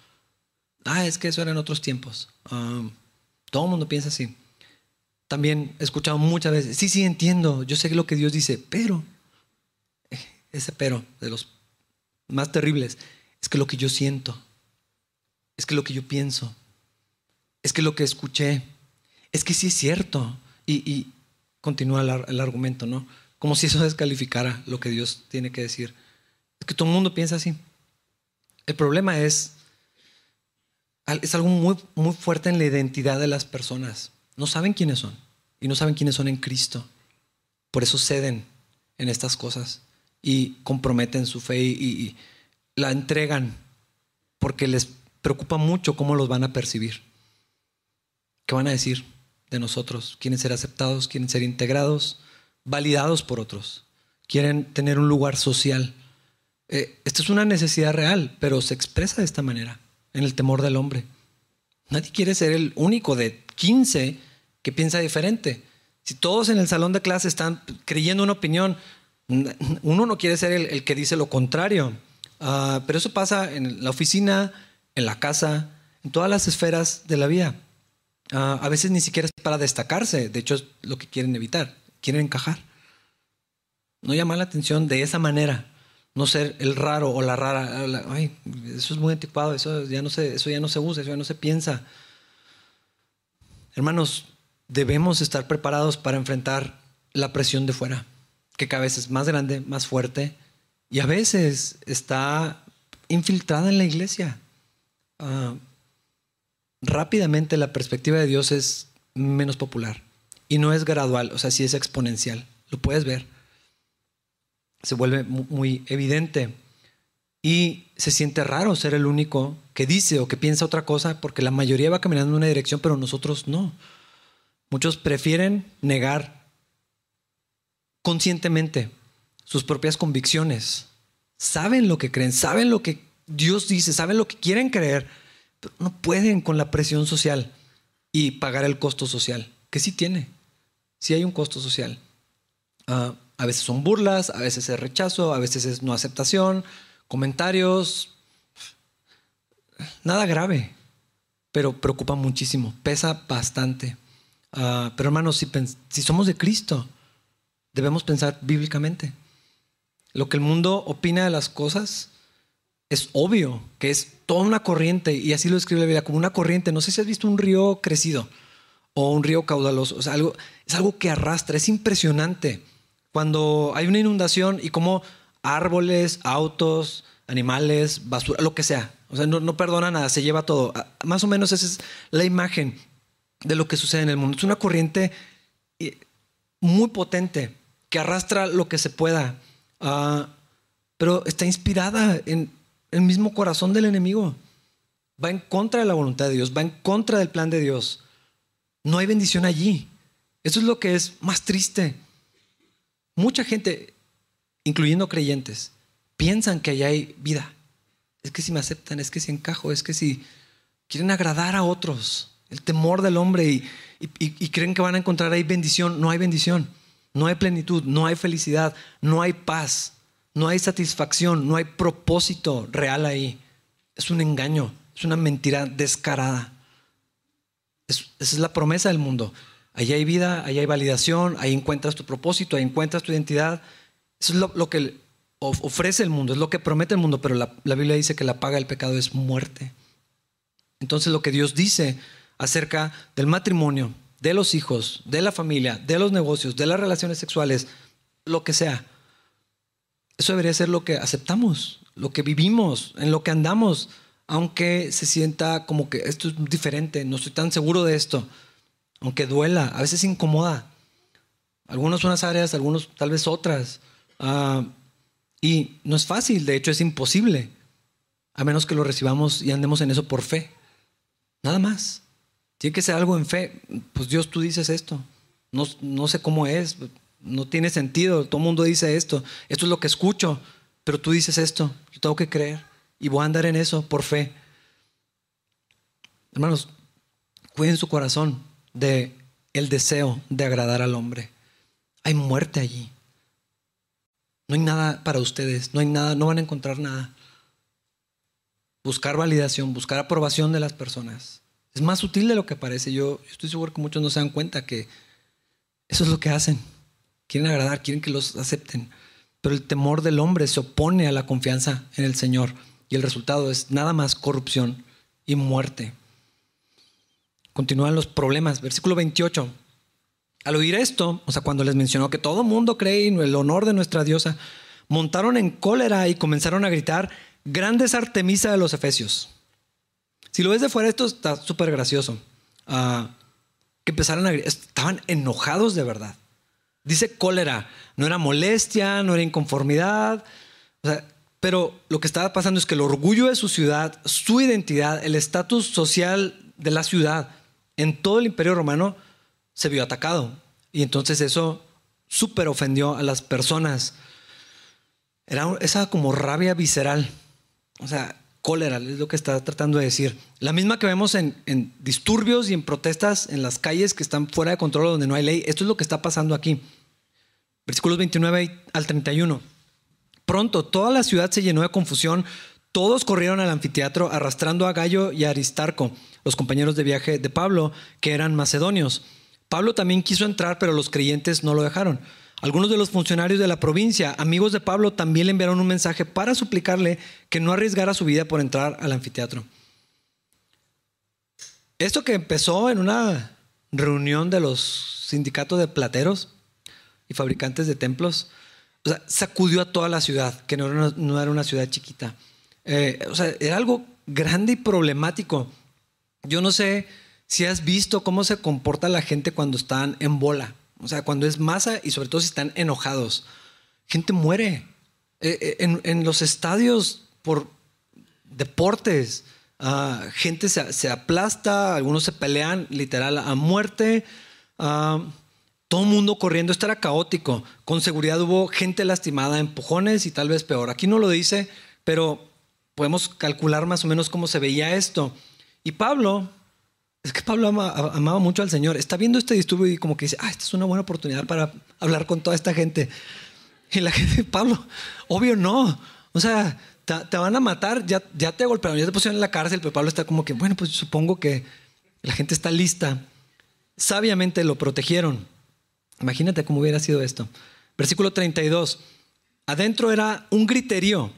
Ah, es que eso eran otros tiempos. Um, todo el mundo piensa así. También he escuchado muchas veces, sí, sí, entiendo, yo sé lo que Dios dice, pero, eh, ese pero de los más terribles es que lo que yo siento, es que lo que yo pienso, es que lo que escuché, es que sí es cierto. Y, continúa el, argumento, ¿no? Como si eso descalificara lo que Dios tiene que decir. Es que todo el mundo piensa así. El problema es, es algo muy, muy fuerte en la identidad de las personas. No saben quiénes son y no saben quiénes son en Cristo. Por eso ceden en estas cosas y comprometen su fe y, la entregan porque les preocupa mucho cómo los van a percibir. ¿Qué van a decir de nosotros? Quieren ser aceptados, quieren ser integrados, validados por otros, quieren tener un lugar social. Eh, esto es una necesidad real, pero se expresa de esta manera, en el temor del hombre. Nadie quiere ser el único de 15 que piensa diferente. Si todos en el salón de clase están creyendo una opinión, uno no quiere ser el, que dice lo contrario, ah, pero eso pasa en la oficina, en la casa, en todas las esferas de la vida. Ah, a veces ni siquiera es para destacarse, de hecho es lo que quieren evitar, quieren encajar. No llamar la atención de esa manera. no ser el raro o la rara. Ay, eso es muy anticuado, eso ya no se, eso ya no se usa, eso ya no se piensa. Hermanos, debemos estar preparados para enfrentar la presión de fuera, que cada vez es más grande, más fuerte y a veces está infiltrada en la iglesia. Ah, rápidamente la perspectiva de Dios es menos popular y no es gradual, o sea, sí es exponencial, lo puedes ver. Se vuelve muy evidente y se siente raro ser el único que dice o que piensa otra cosa porque la mayoría va caminando en una dirección, pero nosotros no. Muchos prefieren negar conscientemente sus propias convicciones. Saben lo que creen, saben lo que Dios dice, saben lo que quieren creer, pero no pueden con la presión social y pagar el costo social, que sí tiene, sí hay un costo social. Ah, a veces son burlas, a veces es rechazo, a veces es no aceptación, comentarios, nada grave, pero preocupa muchísimo, pesa bastante. Ah, pero hermanos, si, si somos de Cristo, debemos pensar bíblicamente. Lo que el mundo opina de las cosas es obvio, que es toda una corriente, y así lo escribe la Biblia, como una corriente. No sé si has visto un río crecido o un río caudaloso. O sea, algo, es algo que arrastra, es impresionante. Cuando hay una inundación y como árboles, autos, animales, basura, lo que sea. O sea, no, no perdona nada, se lleva todo. Ah, más o menos esa es la imagen de lo que sucede en el mundo. Es una corriente eh, muy potente que arrastra lo que se pueda, uh, pero está inspirada en el mismo corazón del enemigo. Va en contra de la voluntad de Dios, va en contra del plan de Dios. No hay bendición allí. Eso es lo que es más triste. Mucha gente, incluyendo creyentes, piensan que allá hay vida. Es que si me aceptan, es que si encajo, es que si quieren agradar a otros, el temor del hombre y, y creen que van a encontrar ahí bendición, no hay bendición. No hay plenitud, no hay felicidad, no hay paz, no hay satisfacción, no hay propósito real ahí. Es un engaño, es una mentira descarada. esa es la promesa del mundo. Allí hay vida, allí hay validación, ahí encuentras tu propósito, ahí encuentras tu identidad. Eso es lo, que ofrece el mundo, es lo que promete el mundo, pero la, la Biblia dice que la paga del pecado es muerte. Entonces lo que Dios dice acerca del matrimonio, de los hijos, de la familia, de los negocios, de las relaciones sexuales, lo que sea. Eso debería ser lo que aceptamos, lo que vivimos, en lo que andamos, aunque se sienta como que esto es diferente, no estoy tan seguro de esto, aunque duela, a veces incomoda. Algunas unas áreas, algunos tal vez otras. Ah, y no es fácil, de hecho es imposible, a menos que lo recibamos y andemos en eso por fe. Nada más. Tiene que ser algo en fe. Pues Dios, tú dices esto. No, no sé cómo es. No tiene sentido. Todo el mundo dice esto. Esto es lo que escucho. Pero tú dices esto. Yo tengo que creer. Y voy a andar en eso por fe. Hermanos, cuiden su corazón de el deseo de agradar al hombre. Hay muerte allí. No hay nada para ustedes. No hay nada. No van a encontrar nada. Buscar validación, buscar aprobación de las personas. Es más sutil de lo que parece. Yo, estoy seguro que muchos no se dan cuenta que eso es lo que hacen. Quieren agradar, quieren que los acepten. Pero el temor del hombre se opone a la confianza en el Señor. Y el resultado es nada más corrupción y muerte. Continúan los problemas. Versículo 28. Al oír esto, o sea, cuando les mencionó que todo mundo cree en el honor de nuestra diosa, montaron en cólera y comenzaron a gritar, grandes Artemisa de los Efesios. Si lo ves de fuera, esto está súper gracioso. Ah, que empezaron a estaban enojados de verdad. Dice cólera, no era molestia, no era inconformidad, pero lo que estaba pasando es que el orgullo de su ciudad, su identidad, el estatus social de la ciudad en todo el imperio romano se vio atacado. Y entonces eso súper ofendió a las personas. Era esa como rabia visceral. O sea, cólera, es lo que está tratando de decir. La misma que vemos en, disturbios y en protestas en las calles que están fuera de control donde no hay ley. Esto es lo que está pasando aquí. Versículos 29 al 31. Pronto toda la ciudad se llenó de confusión. Todos corrieron al anfiteatro arrastrando a Gallo y a Aristarco, los compañeros de viaje de Pablo, que eran macedonios. Pablo también quiso entrar, pero los creyentes no lo dejaron. Algunos de los funcionarios de la provincia, amigos de Pablo, también le enviaron un mensaje para suplicarle que no arriesgara su vida por entrar al anfiteatro. Esto que empezó en una reunión de los sindicatos de plateros y fabricantes de templos, sacudió a toda la ciudad, que no era una, ciudad chiquita. Eh, o sea, era algo grande y problemático. Yo no sé si has visto cómo se comporta la gente cuando están en bola, o sea, cuando es masa y sobre todo si están enojados. Gente muere. Eh, eh, en, los estadios por deportes, ah, gente se, aplasta, algunos se pelean literal a muerte. Ah, todo el mundo corriendo, esto era caótico. Con seguridad hubo gente lastimada, empujones y tal vez peor. Aquí no lo dice, pero podemos calcular más o menos cómo se veía esto. Y Pablo, es que Pablo amaba mucho al Señor, está viendo este disturbio y como que dice, ah, esta es una buena oportunidad para hablar con toda esta gente. Y la gente, Pablo, obvio no. O sea, te, van a matar, ya, ya te golpearon, ya te pusieron en la cárcel, pero Pablo está como que, bueno, pues supongo que la gente está lista. Sabiamente lo protegieron. Imagínate cómo hubiera sido esto. Versículo 32. Adentro era un griterío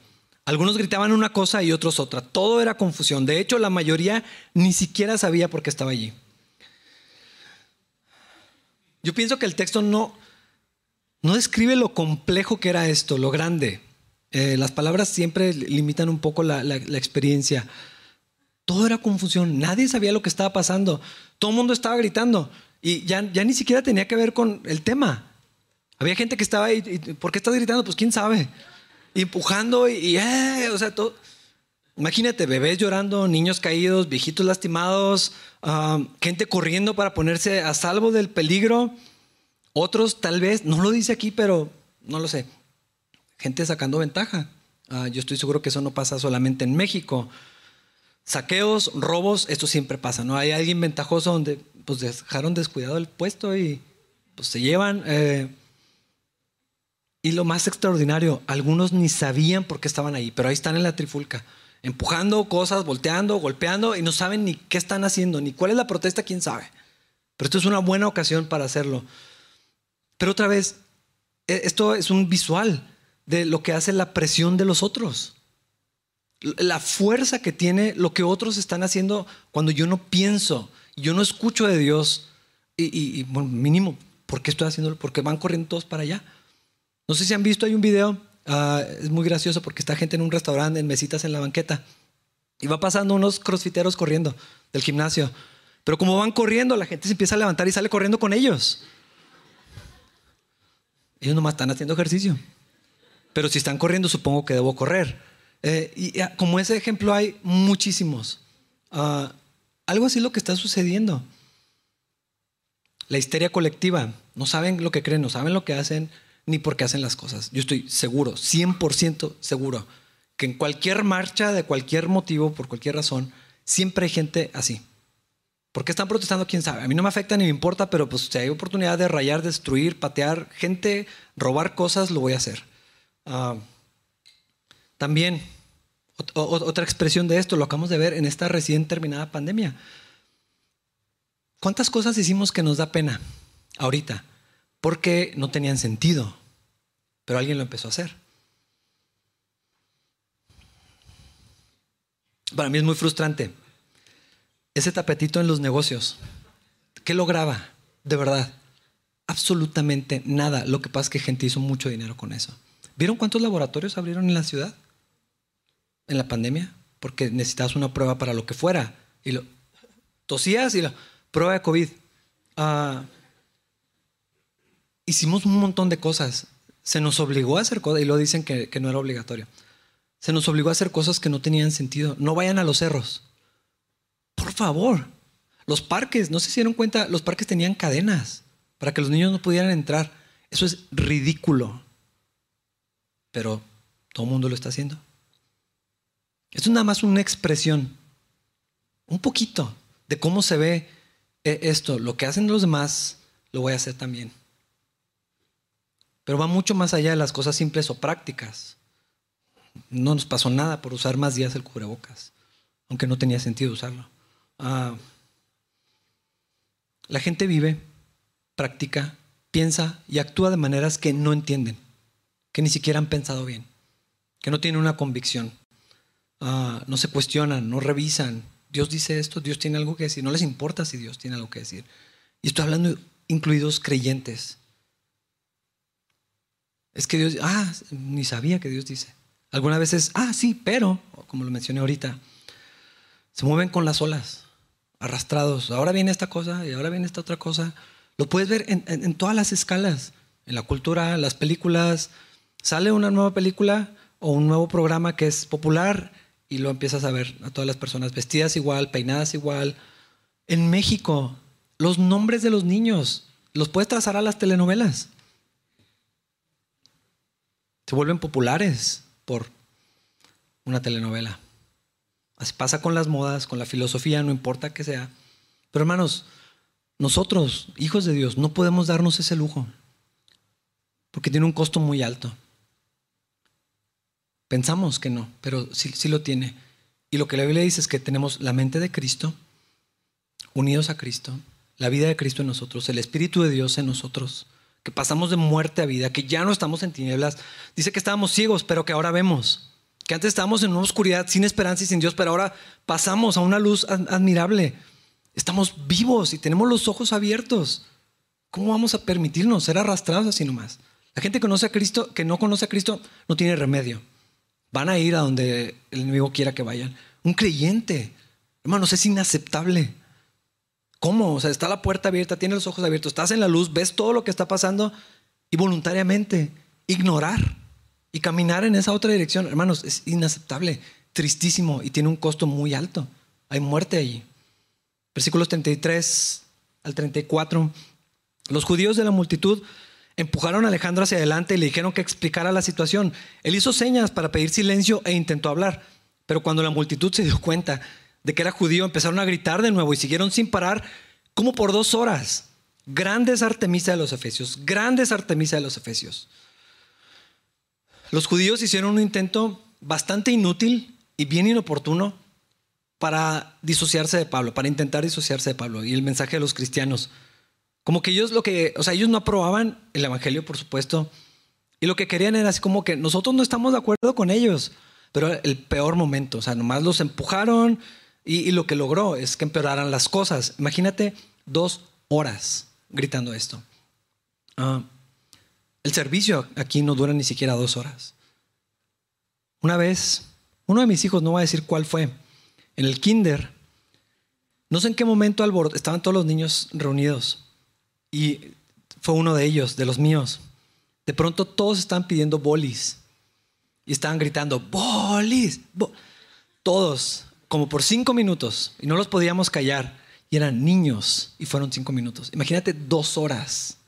algunos gritaban una cosa y otros otra. Todo era confusión. De hecho, la mayoría ni siquiera sabía por qué estaba allí. Yo pienso que el texto no, no describe lo complejo que era esto, lo grande. Eh, las palabras siempre limitan un poco la, experiencia. Todo era confusión. Nadie sabía lo que estaba pasando. Todo el mundo estaba gritando. Y ya, ya ni siquiera tenía que ver con el tema. Había gente que estaba ahí. ¿Por qué estás gritando? Pues quién sabe empujando y, eh, o sea, todo. Imagínate, bebés llorando, niños caídos, viejitos lastimados, gente corriendo para ponerse a salvo del peligro. Otros tal vez, no lo dice aquí, pero no lo sé. Gente sacando ventaja. Ah, yo estoy seguro que eso no pasa solamente en México. Saqueos, robos, esto siempre pasa, ¿no? Hay alguien ventajoso donde pues dejaron descuidado el puesto y pues se llevan. Eh, y lo más extraordinario, algunos ni sabían por qué estaban ahí, pero ahí están en la trifulca, empujando cosas, volteando, golpeando y no saben ni qué están haciendo, ni cuál es la protesta, quién sabe. Pero esto es una buena ocasión para hacerlo. Pero otra vez, e, esto es un visual de lo que hace la presión de los otros. La fuerza que tiene lo que otros están haciendo cuando yo no pienso, yo no escucho de Dios y, bueno, mínimo, ¿por qué estoy haciéndolo? Porque van corriendo todos para allá. No sé si han visto, hay un video, ah, es muy gracioso porque está gente en un restaurante, en mesitas en la banqueta, y va pasando unos crossfiteros corriendo del gimnasio. Pero como van corriendo, la gente se empieza a levantar y sale corriendo con ellos. Ellos nomás están haciendo ejercicio. Pero si están corriendo, supongo que debo correr. Eh, y ah, como ese ejemplo hay muchísimos. Ah, algo así es lo que está sucediendo. La histeria colectiva. No saben lo que creen, no saben lo que hacen, ni por qué hacen las cosas. Yo estoy seguro, 100% seguro, que en cualquier marcha, de cualquier motivo, por cualquier razón, siempre hay gente así. ¿Por qué están protestando? ¿Quién sabe? A mí no me afecta ni me importa, pero pues si hay oportunidad de rayar, destruir, patear gente, robar cosas, lo voy a hacer. Ah, también, otra expresión de esto, lo acabamos de ver en esta recién terminada pandemia. ¿Cuántas cosas hicimos que nos da pena ahorita? Porque no tenían sentido, pero alguien lo empezó a hacer. Para mí es muy frustrante. Ese tapetito en los negocios, ¿qué lograba? De verdad, absolutamente nada. Lo que pasa es que gente hizo mucho dinero con eso. ¿Vieron cuántos laboratorios abrieron en la ciudad? En la pandemia, porque necesitabas una prueba para lo que fuera. Y lo tosías y la prueba de COVID. Uh, hicimos un montón de cosas. Se nos obligó a hacer cosas, y lo dicen que, no era obligatorio. Se nos obligó a hacer cosas que no tenían sentido. No vayan a los cerros. Por favor. Los parques, no se dieron cuenta, los parques tenían cadenas para que los niños no pudieran entrar. Eso es ridículo. Pero todo el mundo lo está haciendo. Esto es nada más una expresión, un poquito de cómo se ve eh, esto. Lo que hacen los demás, lo voy a hacer también. Pero va mucho más allá de las cosas simples o prácticas. No nos pasó nada por usar más días el cubrebocas, aunque no tenía sentido usarlo. Ah, la gente vive, practica, piensa y actúa de maneras que no entienden, que ni siquiera han pensado bien, que no tienen una convicción, ah, no se cuestionan, no revisan. Dios dice esto, Dios tiene algo que decir, no les importa si Dios tiene algo que decir. Y estoy hablando incluidos creyentes. Es que Dios, ah, ni sabía que Dios dice. Algunas veces, ah, sí, pero, como lo mencioné ahorita, se mueven con las olas, arrastrados. Ahora viene esta cosa y ahora viene esta otra cosa. Lo puedes ver en, todas las escalas, en la cultura, en las películas. Sale una nueva película o un nuevo programa que es popular y lo empiezas a ver a todas las personas vestidas igual, peinadas igual. En México, los nombres de los niños los puedes trazar a las telenovelas. Se vuelven populares por una telenovela. Así pasa con las modas, con la filosofía, no importa que sea. Pero hermanos, nosotros, hijos de Dios, no podemos darnos ese lujo, porque tiene un costo muy alto. Pensamos que no, pero sí, sí, lo tiene. Y lo que la Biblia dice es que tenemos la mente de Cristo, unidos a Cristo, la vida de Cristo en nosotros, el Espíritu de Dios en nosotros, que pasamos de muerte a vida, que ya no estamos en tinieblas. Dice que estábamos ciegos, pero que ahora vemos. Que antes estábamos en una oscuridad sin esperanza y sin Dios, pero ahora pasamos a una luz admirable. Estamos vivos y tenemos los ojos abiertos. ¿Cómo vamos a permitirnos ser arrastrados así nomás? La gente que, conoce a Cristo, que no conoce a Cristo no tiene remedio. Van a ir a donde el enemigo quiera que vayan. Un creyente, hermanos, es inaceptable. ¿Cómo? O sea, está la puerta abierta, tiene los ojos abiertos, estás en la luz, ves todo lo que está pasando y voluntariamente ignorar y caminar en esa otra dirección. Hermanos, es inaceptable, tristísimo y tiene un costo muy alto. Hay muerte allí versículos 33 al 34. Los judíos de la multitud empujaron a Alejandro hacia adelante y le dijeron que explicara la situación. Él hizo señas para pedir silencio e intentó hablar, pero cuando la multitud se dio cuenta de que era judío, empezaron a gritar de nuevo y siguieron sin parar como por dos horas. Grandes Artemisa de los Efesios, grandes Artemisa de los Efesios. Los judíos hicieron un intento bastante inútil y bien inoportuno para disociarse de Pablo, para intentar disociarse de Pablo y el mensaje de los cristianos. Como que ellos lo que, o sea, ellos no aprobaban el evangelio, por supuesto, y lo que querían era así como que nosotros no estamos de acuerdo con ellos, pero el peor momento, o sea, nomás los empujaron y, lo que logró es que empeoraran las cosas. Imagínate dos horas gritando esto. Ah, el servicio aquí no dura ni siquiera dos horas. Una vez, uno de mis hijos, no voy a decir cuál fue, en el kinder, no sé en qué momento estaban todos los niños reunidos y fue uno de ellos, de los míos. De pronto todos estaban pidiendo bolis y estaban gritando, bolis, todos, como por cinco minutos y no los podíamos callar y eran niños y fueron cinco minutos. Imagínate dos horas.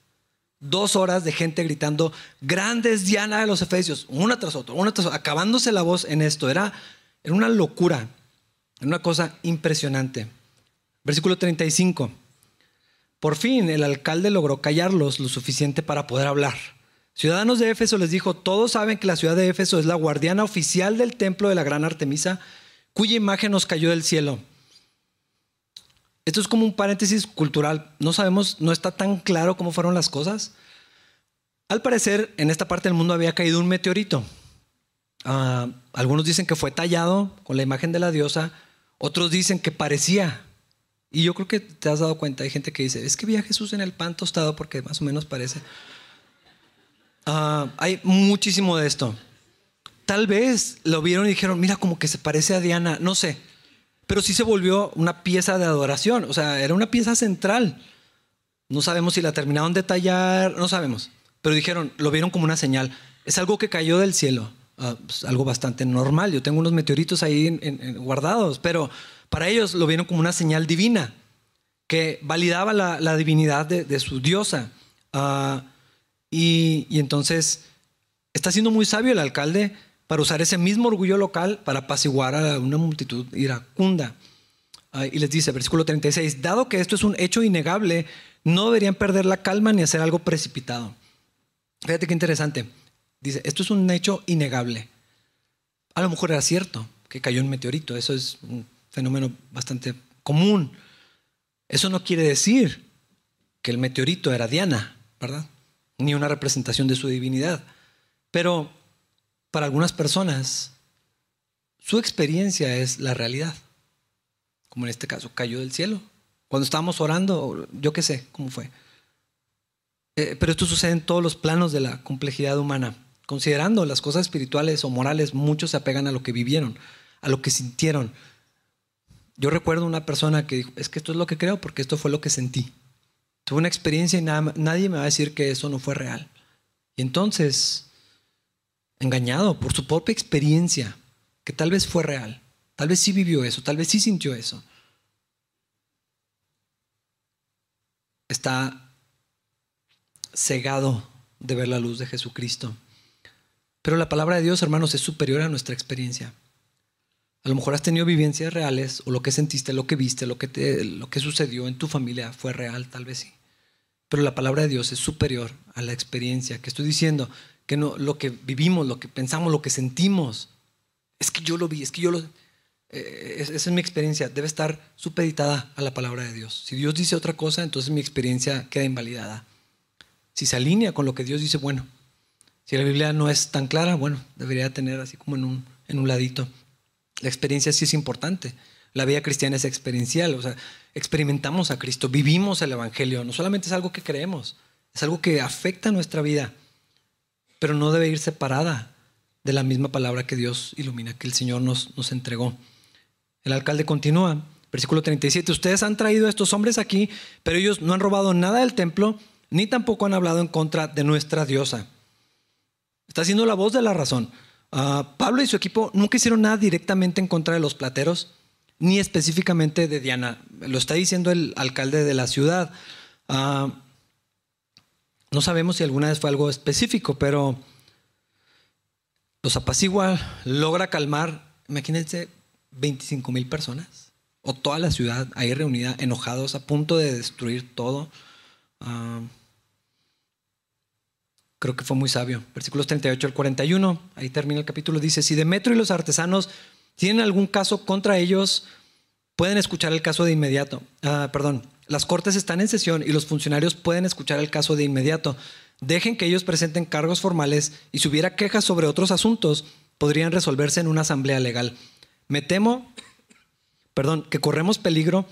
Dos horas de gente gritando, grandes Diana de los Efesios, una tras otra, una tras otra, acabándose la voz en esto. Era, era una locura. Una cosa impresionante. Versículo 35. Por fin el alcalde logró callarlos lo suficiente para poder hablar. Ciudadanos de Éfeso les dijo, todos saben que la ciudad de Éfeso es la guardiana oficial del templo de la gran Artemisa, cuya imagen nos cayó del cielo. Esto es como un paréntesis cultural. No sabemos, no está tan claro cómo fueron las cosas. Al parecer, en esta parte del mundo había caído un meteorito. Ah, algunos dicen que fue tallado con la imagen de la diosa otros dicen que parecía. Y yo creo que te has dado cuenta, hay gente que dice, es que vi a Jesús en el pan tostado porque más o menos parece. Ah, hay muchísimo de esto. Tal vez lo vieron y dijeron, mira como que se parece a Diana, no sé. Pero sí se volvió una pieza de adoración, o sea, era una pieza central. No sabemos si la terminaron de tallar, no sabemos. Pero dijeron, lo vieron como una señal. Es algo que cayó del cielo. Ah, pues, algo bastante normal. Yo tengo unos meteoritos ahí guardados, pero para ellos lo vieron como una señal divina que validaba la, divinidad de, su diosa. Ah, y, entonces está siendo muy sabio el alcalde para usar ese mismo orgullo local para apaciguar a una multitud iracunda. Ah, y les dice, versículo 36, dado que esto es un hecho innegable, no deberían perder la calma ni hacer algo precipitado. Fíjate qué interesante. Dice, esto es un hecho innegable. A lo mejor era cierto que cayó un meteorito, eso es un fenómeno bastante común. Eso no quiere decir que el meteorito era Diana, ¿verdad? ni una representación de su divinidad. Pero para algunas personas, su experiencia es la realidad. Como en este caso, cayó del cielo. Cuando estábamos orando, yo qué sé cómo fue. Eh, pero esto sucede en todos los planos de la complejidad humana. Considerando las cosas espirituales o morales, muchos se apegan a lo que vivieron, a lo que sintieron. Yo recuerdo una persona que dijo, es que esto es lo que creo porque esto fue lo que sentí. Tuve una experiencia y nadie me va a decir que eso no fue real. Y entonces, engañado por su propia experiencia, que tal vez fue real, tal vez sí vivió eso, tal vez sí sintió eso, está cegado de ver la luz de Jesucristo. Pero la palabra de Dios, hermanos, es superior a nuestra experiencia. A lo mejor has tenido vivencias reales o lo que sentiste, lo que viste, lo que, te, lo que sucedió en tu familia fue real, tal vez sí. Pero la palabra de Dios es superior a la experiencia. Que estoy diciendo que no, lo que vivimos, lo que pensamos, lo que sentimos, es que yo lo vi, es que yo lo... Eh, esa es mi experiencia, debe estar supeditada a la palabra de Dios. Si Dios dice otra cosa, entonces mi experiencia queda invalidada. Si se alinea con lo que Dios dice, bueno, si la Biblia no es tan clara, bueno, debería tener así como en un, en un ladito. La experiencia sí es importante. La vida cristiana es experiencial, o sea, experimentamos a Cristo, vivimos el Evangelio. No solamente es algo que creemos, es algo que afecta nuestra vida, pero no debe ir separada de la misma palabra que Dios ilumina, que el Señor nos, nos entregó. El alcalde continúa, versículo 37, ustedes han traído a estos hombres aquí, pero ellos no han robado nada del templo, ni tampoco han hablado en contra de nuestra diosa Está haciendo la voz de la razón. Ah, Pablo y su equipo nunca hicieron nada directamente en contra de los plateros, ni específicamente de Diana. Lo está diciendo el alcalde de la ciudad. Ah, no sabemos si alguna vez fue algo específico, pero los apacigua, logra calmar, imagínense, 25 mil personas, o toda la ciudad ahí reunida, enojados, a punto de destruir todo. Ah, creo que fue muy sabio. Versículos 38 al 41, ahí termina el capítulo, dice, si Demetrio y los artesanos tienen algún caso contra ellos, pueden escuchar el caso de inmediato. Ah, perdón, las cortes están en sesión y los funcionarios pueden escuchar el caso de inmediato. Dejen que ellos presenten cargos formales y si hubiera quejas sobre otros asuntos, podrían resolverse en una asamblea legal. Me temo, perdón, que corremos peligro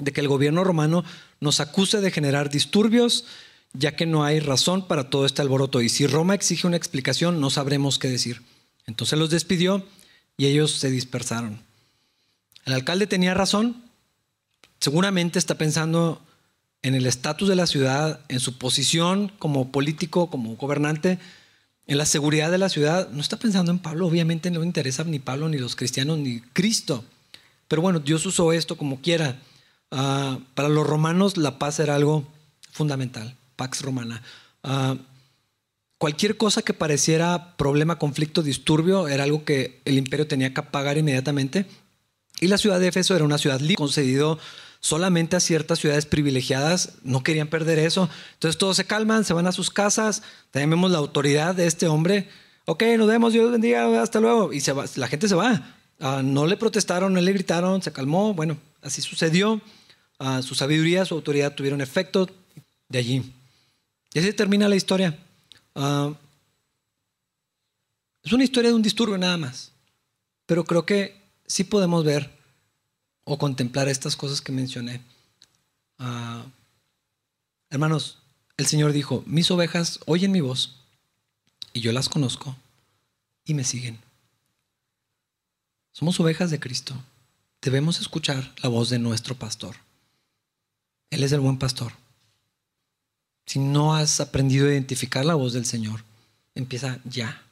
de que el gobierno romano nos acuse de generar disturbios ya que no hay razón para todo este alboroto. Y si Roma exige una explicación, no sabremos qué decir. Entonces los despidió y ellos se dispersaron. El alcalde tenía razón. Seguramente está pensando en el estatus de la ciudad, en su posición como político, como gobernante, en la seguridad de la ciudad. No está pensando en Pablo, obviamente no le interesa ni Pablo, ni los cristianos, ni Cristo. Pero bueno, Dios usó esto como quiera. Ah, para los romanos la paz era algo fundamental. Pax Romana. Ah, cualquier cosa que pareciera problema, conflicto, disturbio, era algo que el imperio tenía que pagar inmediatamente. Y la ciudad de Éfeso era una ciudad libre, concedido solamente a ciertas ciudades privilegiadas, no querían perder eso. Entonces todos se calman, se van a sus casas, también vemos la autoridad de este hombre. Ok, nos vemos, Dios bendiga, hasta luego. Y se va, la gente se va. Ah, no le protestaron, no le gritaron, se calmó. Bueno, así sucedió. Ah, su sabiduría, su autoridad tuvieron efecto de allí. Y así termina la historia. Ah, es una historia de un disturbio nada más. Pero creo que sí podemos ver o contemplar estas cosas que mencioné. Ah, hermanos, el Señor dijo, mis ovejas oyen mi voz y yo las conozco y me siguen. Somos ovejas de Cristo. Debemos escuchar la voz de nuestro pastor. Él es el buen pastor. Si no has aprendido a identificar la voz del Señor, empieza ya.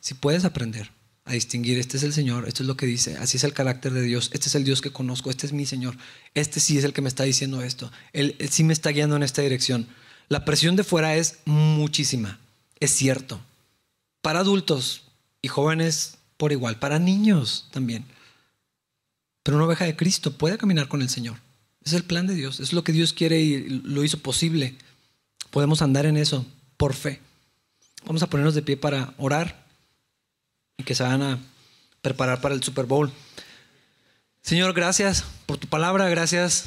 Si puedes aprender a distinguir, este es el Señor, esto es lo que dice, así es el carácter de Dios, este es el Dios que conozco, este es mi Señor, este sí es el que me está diciendo esto, él, sí me está guiando en esta dirección. La presión de fuera es muchísima, es cierto. Para adultos y jóvenes por igual, para niños también. Pero una oveja de Cristo puede caminar con el Señor. Es el plan de Dios, es lo que Dios quiere y lo hizo posible. Podemos andar en eso por fe. Vamos a ponernos de pie para orar que se van a preparar para el Super Bowl. Señor, gracias por tu palabra, gracias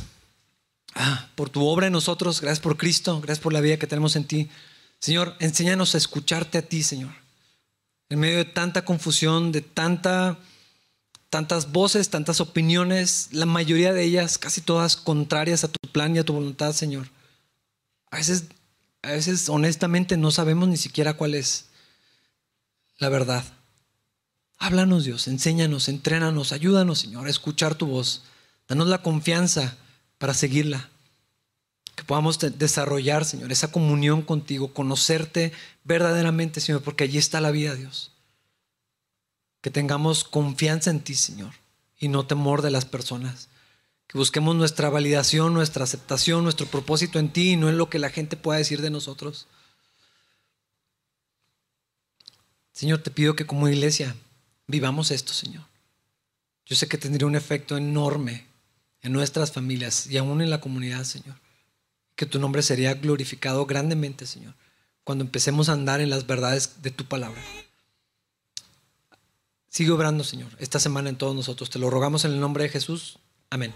ah, por tu obra en nosotros, gracias por Cristo, gracias por la vida que tenemos en ti. Señor, enséñanos a escucharte a ti, Señor. En medio de tanta confusión, de tanta, tantas voces, tantas opiniones, la mayoría de ellas, casi todas contrarias a tu plan y a tu voluntad, Señor. A veces, a veces honestamente no sabemos ni siquiera cuál es la verdad. Háblanos, Dios, enséñanos, entrénanos, ayúdanos, Señor, a escuchar tu voz. Danos la confianza para seguirla. Que podamos desarrollar, Señor, esa comunión contigo, conocerte verdaderamente, Señor, porque allí está la vida, Dios. Que tengamos confianza en ti, Señor, y no temor de las personas. Que busquemos nuestra validación, nuestra aceptación, nuestro propósito en ti y no en lo que la gente pueda decir de nosotros. Señor, te pido que como iglesia vivamos esto, Señor. Yo sé que tendría un efecto enorme en nuestras familias y aún en la comunidad, Señor que tu nombre sería glorificado grandemente, Señor, cuando empecemos a andar en las verdades de tu palabra. Sigue obrando, Señor, esta semana en todos nosotros. Te lo rogamos en el nombre de Jesús. Amén.